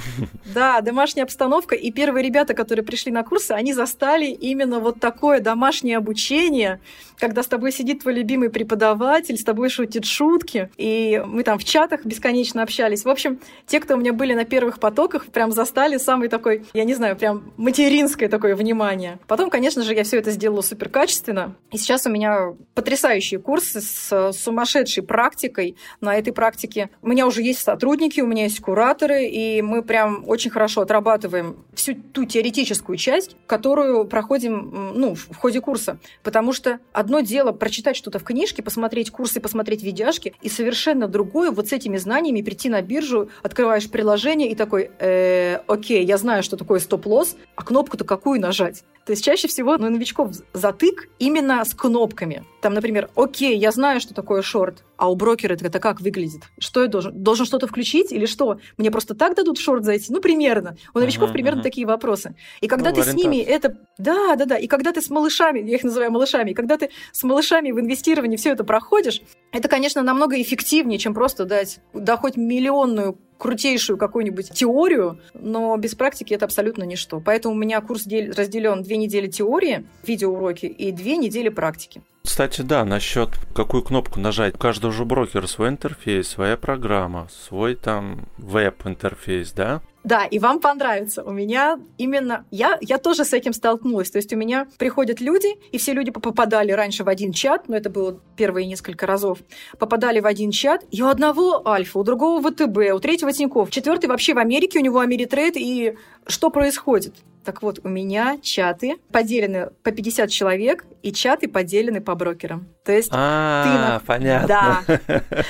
Да, домашняя обстановка. И первые ребята, которые пришли на курсы, они застали именно вот такое домашнее обучение, когда с тобой сидит твой любимый преподаватель, с тобой шутит шутки, и мы там в чатах бесконечно общались. В общем, те, кто у меня были на первых потоках, прям застали самый такой, я не знаю, прям материнское такое внимание. Потом, конечно же, я все это сделала супер качественно. И сейчас у меня потрясающие курсы с сумасшедшей практикой. На этой практике у меня уже есть сотрудники, у меня есть кураторы, и мы прям очень хорошо отрабатываем всю ту теоретическую часть, которую проходим ну, в ходе курса. Потому что одно дело прочитать что-то в книжке, посмотреть курсы, посмотреть видяшки, и совершенно другое вот с этими знаниями прийти на биржу, открываешь приложение и такой, э, окей, я знаю, что такое стоп-лосс, а кнопку-то какую нажать? То есть чаще всего ну, новичков затык именно с кнопками. Там, например, окей, я знаю, что такое шорт, а у брокера это как выглядит? Что я должен? Должен что-то включить или что? Мне просто так дадут в шорт зайти? Ну, примерно. У новичков uh-huh, примерно uh-huh. такие вопросы. И когда ну, ты с ними это... Да, да, да. И когда ты с малышами, я их называю малышами, и когда ты с малышами в инвестировании все это проходишь, это, конечно, намного эффективнее, чем просто дать, да хоть миллионную крутейшую какую-нибудь теорию, но без практики это абсолютно ничто. Поэтому у меня курс разделен две недели теории, видеоуроки, и две недели практики. Кстати, да, насчет какую кнопку нажать. У каждого же брокера свой интерфейс, своя программа, свой там веб-интерфейс, да? Да, и вам понравится. У меня именно... Я, я тоже с этим столкнулась. То есть у меня приходят люди, и все люди попадали раньше в один чат, но это было первые несколько разов, попадали в один чат, и у одного Альфа, у другого ВТБ, у третьего Тинькофф, четвертый вообще в Америке, у него Ameritrade, и что происходит? Так вот, у меня чаты поделены по 50 человек, и чаты поделены по брокерам. То есть а, ты... понятно. Да.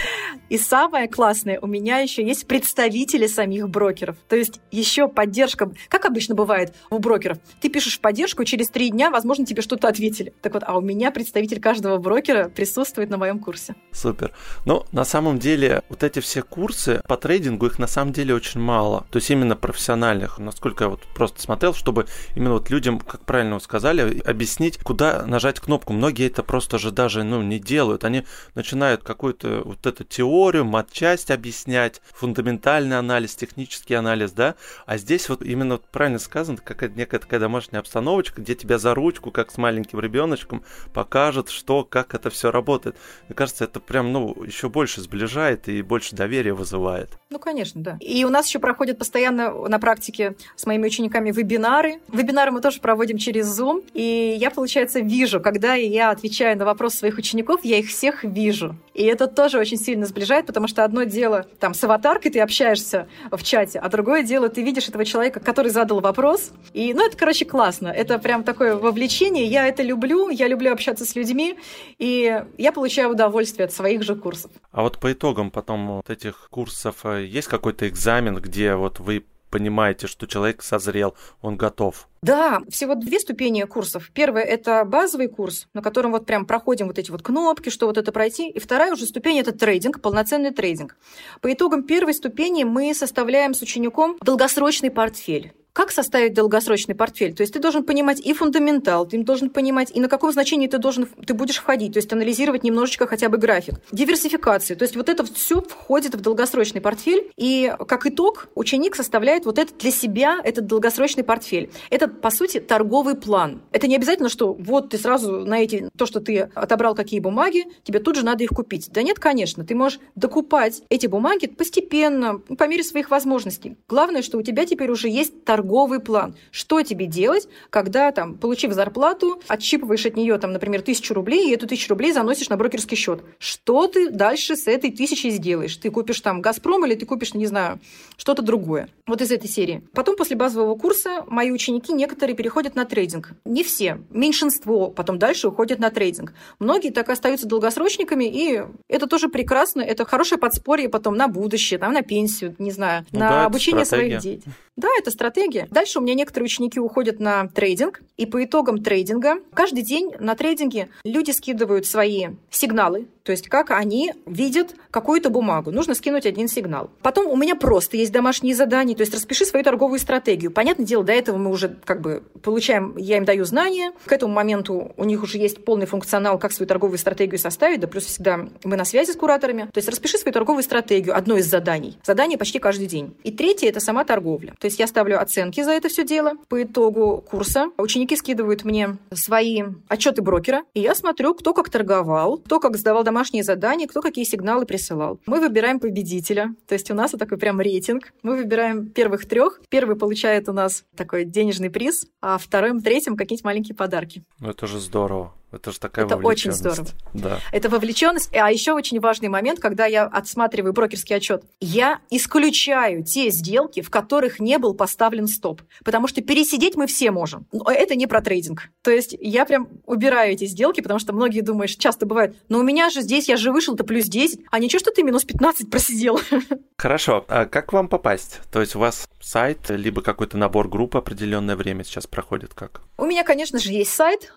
И самое классное, у меня еще есть представители самих брокеров. То есть еще поддержка, как обычно бывает у брокеров. Ты пишешь поддержку, через три дня, возможно, тебе что-то ответили. Так вот, а у меня представитель каждого брокера присутствует на моем курсе. Супер. Ну, на самом деле, вот эти все курсы по трейдингу, их на самом деле очень мало. То есть именно профессиональных. Насколько я вот просто смотрел, чтобы именно вот людям, как правильно вы сказали, объяснить, куда нажать кнопку. Многие это просто же даже ну, не делают. Они начинают какую-то вот эту теорию, матчасть объяснять, фундаментальный анализ, технический анализ, да. А здесь вот именно вот правильно сказано, какая-то некая такая домашняя обстановочка, где тебя за ручку, как с маленьким ребеночком, покажут, что, как это все работает. Мне кажется, это прям, ну, еще больше сближает и больше доверия вызывает. Ну, конечно, да. И у нас еще проходят постоянно на практике с моими учениками вебинары. Вебинары мы тоже проводим через Zoom. И я, получается, вижу, когда я отвечаю на вопросы своих учеников, я их всех вижу. И это тоже очень сильно сближает, потому что одно дело, там, с аватаркой ты общаешься в чате, а другое дело, ты видишь этого человека, который задал вопрос. И, ну, это, короче, классно. Это прям такое вовлечение. Я это люблю, я люблю общаться с людьми, и я получаю удовольствие от своих же курсов. А вот по итогам потом вот этих курсов э, есть какой-то экзамен, где вот вы понимаете, что человек созрел, он готов? Да, всего две ступени курсов. Первая – это базовый курс, на котором вот прям проходим вот эти вот кнопки, что вот это пройти. И вторая уже ступень – это трейдинг, полноценный трейдинг. По итогам первой ступени мы составляем с учеником долгосрочный портфель. Как составить долгосрочный портфель. То есть ты должен понимать и фундаментал, ты должен понимать, и на каком значении ты должен, ты будешь входить, то есть анализировать немножечко хотя бы график. Диверсификация, то есть вот это все входит в долгосрочный портфель, и как итог ученик составляет вот это для себя, этот долгосрочный портфель. Это, по сути, торговый план. Это не обязательно, что вот ты сразу на эти, то, что ты отобрал какие бумаги, тебе тут же надо их купить. Да нет, конечно, ты можешь докупать эти бумаги постепенно, по мере своих возможностей. Главное, что у тебя теперь уже есть торговый план. Что тебе делать, когда, там, получив зарплату, отщипываешь от нее, там, например, тысячу рублей, и эту тысячу рублей заносишь на брокерский счет. Что ты дальше с этой тысячей сделаешь? Ты купишь там «Газпром» или ты купишь, не знаю, что-то другое. Вот из этой серии. Потом, после базового курса, мои ученики некоторые переходят на трейдинг. Не все. Меньшинство потом дальше уходят на трейдинг. Многие так и остаются долгосрочниками, и это тоже прекрасно. Это хорошее подспорье потом на будущее, там, на пенсию, не знаю, ну, на да, обучение своих детей. Да, это стратегия. Дальше у меня некоторые ученики уходят на трейдинг, и по итогам трейдинга каждый день на трейдинге люди скидывают свои сигналы, то есть как они видят какую-то бумагу. Нужно скинуть один сигнал. Потом у меня просто есть домашние задания, то есть распиши свою торговую стратегию. Понятное дело, до этого мы уже как бы получаем, я им даю знания, к этому моменту у них уже есть полный функционал, как свою торговую стратегию составить, да плюс всегда мы на связи с кураторами. То есть распиши свою торговую стратегию, одно из заданий. Задание почти каждый день. И третье – это сама торговля. То есть я ставлю оценки за это все дело. По итогу курса ученики скидывают мне свои отчеты брокера, и я смотрю, кто как торговал, кто как сдавал домашние задания, кто какие сигналы присылал. Мы выбираем победителя, то есть у нас вот такой прям рейтинг. Мы выбираем первых трех. Первый получает у нас такой денежный приз, а вторым, третьим какие-нибудь маленькие подарки. Ну это же здорово. Это же такая Это очень здорово. Да. Это вовлеченность. А еще очень важный момент, когда я отсматриваю брокерский отчет, я исключаю те сделки, в которых не был поставлен стоп. Потому что пересидеть мы все можем. Но это не про трейдинг. То есть я прям убираю эти сделки, потому что многие думают, часто бывает, но у меня же здесь я же вышел-то плюс 10, а ничего, что ты минус 15 просидел. Хорошо. А как вам попасть? То есть у вас сайт, либо какой-то набор групп определенное время сейчас проходит как? У меня, конечно же, есть сайт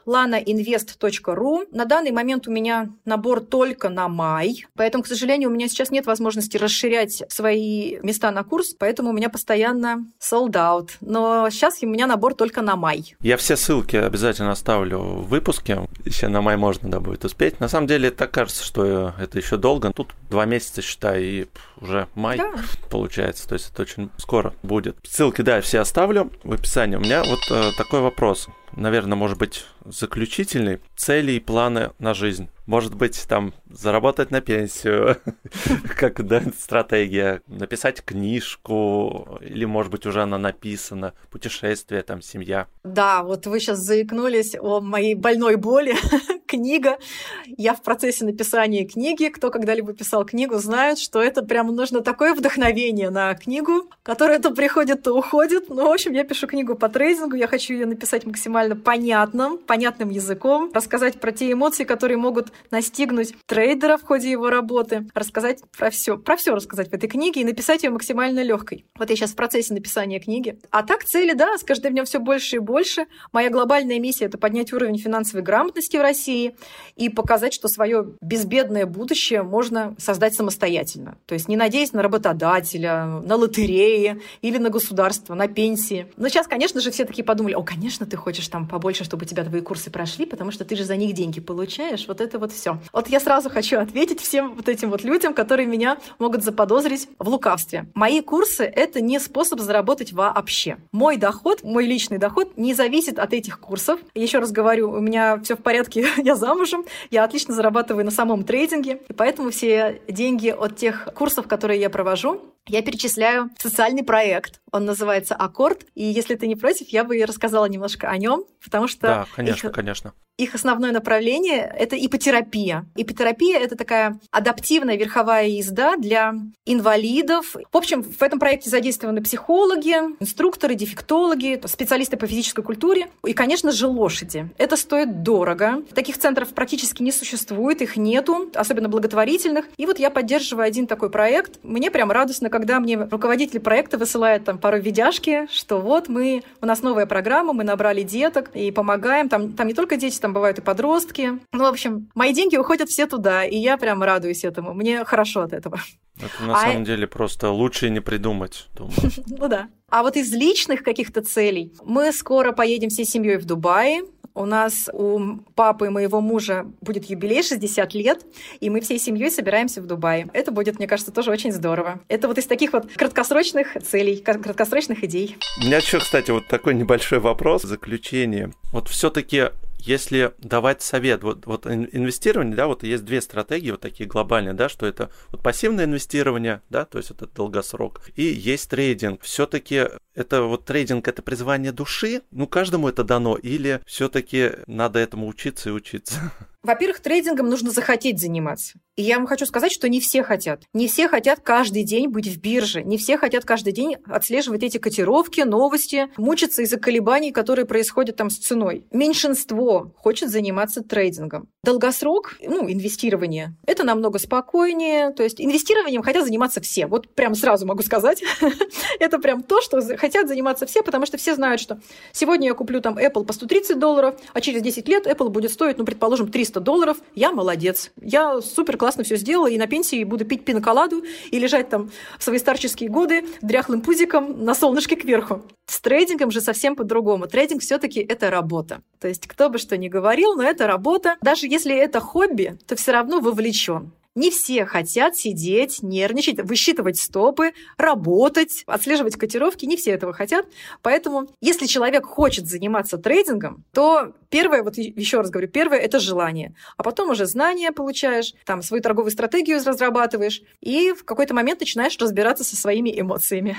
lanainvest.ru. На данный момент у меня набор только на май, поэтому, к сожалению, у меня сейчас нет возможности расширять свои места на курс, поэтому у меня постоянно sold out. Но сейчас у меня набор только на май. Я все ссылки обязательно оставлю в выпуске. Еще на май можно да, будет успеть. На самом деле, так кажется, что это еще долго. Тут два месяца, считай, и уже май да. получается. То есть это очень скоро будет. Ссылки, да, все оставлю в описании. У меня вот э, такой вопрос. Наверное, может быть, заключительный. Цели и планы на жизнь. Может быть, там заработать на пенсию, как да, стратегия, написать книжку, или, может быть, уже она написана, путешествие, там, семья. Да, вот вы сейчас заикнулись о моей больной боли. Книга. Я в процессе написания книги. Кто когда-либо писал книгу, знает, что это прям нужно такое вдохновение на книгу, которое то приходит, то уходит. Ну, в общем, я пишу книгу по трейдингу. Я хочу ее написать максимально понятным, понятным языком, рассказать про те эмоции, которые могут настигнуть трейдера в ходе его работы, рассказать про все, про все рассказать в этой книге и написать ее максимально легкой. Вот я сейчас в процессе написания книги. А так цели, да, с каждым днем все больше и больше. Моя глобальная миссия это поднять уровень финансовой грамотности в России и показать, что свое безбедное будущее можно создать самостоятельно. То есть не надеясь на работодателя, на лотереи или на государство, на пенсии. Но сейчас, конечно же, все такие подумали, о, конечно, ты хочешь там побольше, чтобы тебя твои курсы прошли, потому что ты же за них деньги получаешь. Вот это вот все. Вот я сразу хочу ответить всем вот этим вот людям, которые меня могут заподозрить в лукавстве. Мои курсы — это не способ заработать вообще. Мой доход, мой личный доход не зависит от этих курсов. Еще раз говорю, у меня все в порядке, я замужем, я отлично зарабатываю на самом трейдинге, и поэтому все деньги от тех курсов, которые я провожу, я перечисляю социальный проект. Он называется «Аккорд». И если ты не против, я бы и рассказала немножко о нем, потому что... Да, конечно, их... конечно. Их основное направление – это ипотерапия. Ипотерапия – это такая адаптивная верховая езда для инвалидов. В общем, в этом проекте задействованы психологи, инструкторы, дефектологи, специалисты по физической культуре и, конечно же, лошади. Это стоит дорого. Таких центров практически не существует, их нету, особенно благотворительных. И вот я поддерживаю один такой проект. Мне прям радостно, обычно, когда мне руководитель проекта высылает там пару видяшки, что вот мы, у нас новая программа, мы набрали деток и помогаем. Там, там не только дети, там бывают и подростки. Ну, в общем, мои деньги уходят все туда, и я прям радуюсь этому. Мне хорошо от этого. Это на а... самом деле просто лучше не придумать, думаю. Ну да. А вот из личных каких-то целей мы скоро поедем всей семьей в Дубай. У нас у папы моего мужа будет юбилей 60 лет, и мы всей семьей собираемся в Дубае. Это будет, мне кажется, тоже очень здорово. Это вот из таких вот краткосрочных целей, краткосрочных идей. У меня еще, кстати, вот такой небольшой вопрос в заключение. Вот все-таки если давать совет, вот, вот инвестирование, да, вот есть две стратегии вот такие глобальные, да, что это вот пассивное инвестирование, да, то есть это долгосрок, и есть трейдинг. Все-таки это вот трейдинг, это призвание души, ну каждому это дано, или все-таки надо этому учиться и учиться? Во-первых, трейдингом нужно захотеть заниматься. И я вам хочу сказать, что не все хотят. Не все хотят каждый день быть в бирже. Не все хотят каждый день отслеживать эти котировки, новости, мучиться из-за колебаний, которые происходят там с ценой. Меньшинство хочет заниматься трейдингом. Долгосрок, ну, инвестирование, это намного спокойнее. То есть инвестированием хотят заниматься все. Вот прям сразу могу сказать. это прям то, что хотят заниматься все, потому что все знают, что сегодня я куплю там Apple по 130 долларов, а через 10 лет Apple будет стоить, ну, предположим, 300 300 долларов, я молодец. Я супер классно все сделала, и на пенсии буду пить пиноколаду и лежать там в свои старческие годы дряхлым пузиком на солнышке кверху. С трейдингом же совсем по-другому. Трейдинг все-таки это работа. То есть кто бы что ни говорил, но это работа. Даже если это хобби, то все равно вовлечен. Не все хотят сидеть, нервничать, высчитывать стопы, работать, отслеживать котировки. Не все этого хотят. Поэтому, если человек хочет заниматься трейдингом, то первое, вот еще раз говорю, первое – это желание. А потом уже знания получаешь, там свою торговую стратегию разрабатываешь, и в какой-то момент начинаешь разбираться со своими эмоциями.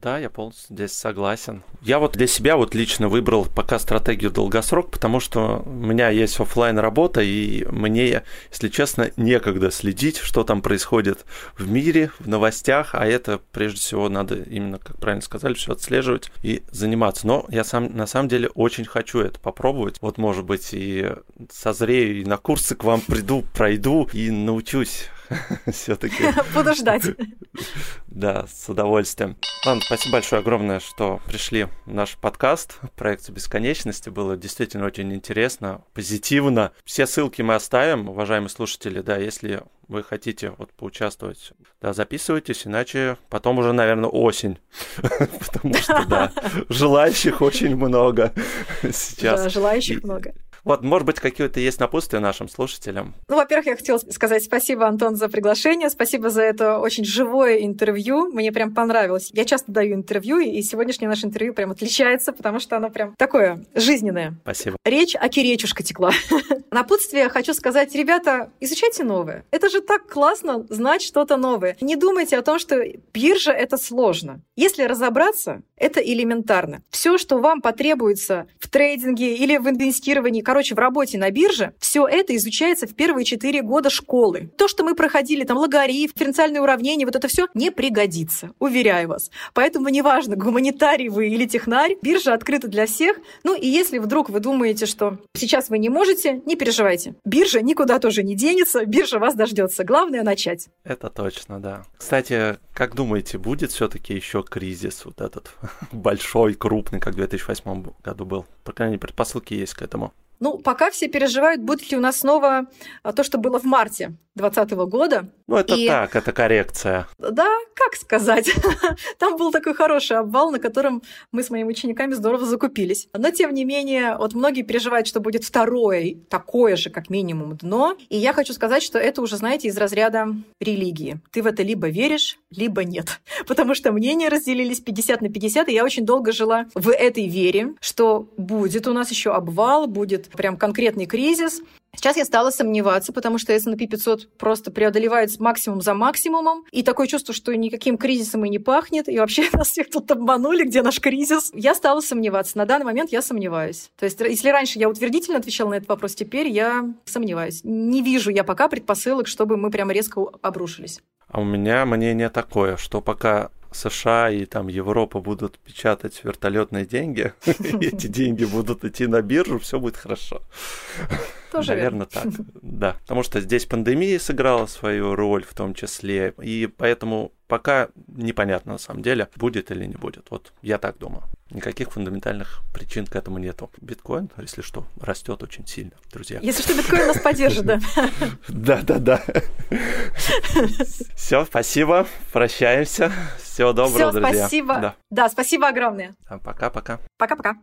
Да, я полностью здесь согласен. Я вот для себя вот лично выбрал пока стратегию долгосрок, потому что у меня есть офлайн работа, и мне, если честно, некогда следить, что там происходит в мире, в новостях, а это прежде всего надо именно, как правильно сказали, все отслеживать и заниматься. Но я сам на самом деле очень хочу это попробовать. Вот, может быть, и созрею, и на курсы к вам приду, пройду и научусь все-таки. Буду ждать. Да, с удовольствием. Ладно, спасибо большое огромное, что пришли в наш подкаст «Проекцию бесконечности». Было действительно очень интересно, позитивно. Все ссылки мы оставим, уважаемые слушатели, да, если вы хотите вот поучаствовать, да, записывайтесь, иначе потом уже, наверное, осень, потому что, да, желающих очень много сейчас. Да, желающих много. Вот, может быть, какие-то есть напутствия нашим слушателям? Ну, во-первых, я хотела сказать спасибо, Антон, за приглашение, спасибо за это очень живое интервью, мне прям понравилось. Я часто даю интервью, и сегодняшнее наше интервью прям отличается, потому что оно прям такое жизненное. Спасибо. Речь о киречушка текла. Напутствие хочу сказать, ребята, изучайте новое. Это же так классно знать что-то новое. Не думайте о том, что биржа — это сложно. Если разобраться, это элементарно. Все, что вам потребуется в трейдинге или в инвестировании, короче, в работе на бирже, все это изучается в первые четыре года школы. То, что мы проходили, там, логарифм, дифференциальные уравнения, вот это все не пригодится, уверяю вас. Поэтому неважно, гуманитарий вы или технарь, биржа открыта для всех. Ну и если вдруг вы думаете, что сейчас вы не можете, не переживайте. Биржа никуда тоже не денется, биржа вас дождется. Главное начать. Это точно, да. Кстати, как думаете, будет все-таки еще кризис вот этот большой, крупный, как в 2008 году был? По крайней мере, предпосылки есть к этому. Ну, пока все переживают, будет ли у нас снова а, то, что было в марте 2020 года. Ну, это и... так, это коррекция. Да, как сказать. Там был такой хороший обвал, на котором мы с моими учениками здорово закупились. Но, тем не менее, вот многие переживают, что будет второе, такое же, как минимум, дно. И я хочу сказать, что это уже, знаете, из разряда религии. Ты в это либо веришь, либо нет. Потому что мнения разделились 50 на 50, и я очень долго жила в этой вере, что будет у нас еще обвал, будет прям конкретный кризис. Сейчас я стала сомневаться, потому что S&P 500 просто преодолевает максимум за максимумом. И такое чувство, что никаким кризисом и не пахнет. И вообще нас всех тут обманули, где наш кризис. Я стала сомневаться. На данный момент я сомневаюсь. То есть, если раньше я утвердительно отвечала на этот вопрос, теперь я сомневаюсь. Не вижу я пока предпосылок, чтобы мы прям резко обрушились. А у меня мнение такое, что пока США и там Европа будут печатать вертолетные деньги, эти деньги будут идти на биржу, все будет хорошо. Тоже Наверное, так. Да. Потому что здесь пандемия сыграла свою роль в том числе. И поэтому пока непонятно на самом деле, будет или не будет. Вот я так думаю. Никаких фундаментальных причин к этому нету. Биткоин, если что, растет очень сильно, друзья. Если что, биткоин нас поддержит, да. Да, да, да. Все, спасибо. Прощаемся. Всего доброго, друзья. Спасибо. Да. да, спасибо огромное. Пока-пока. Пока-пока.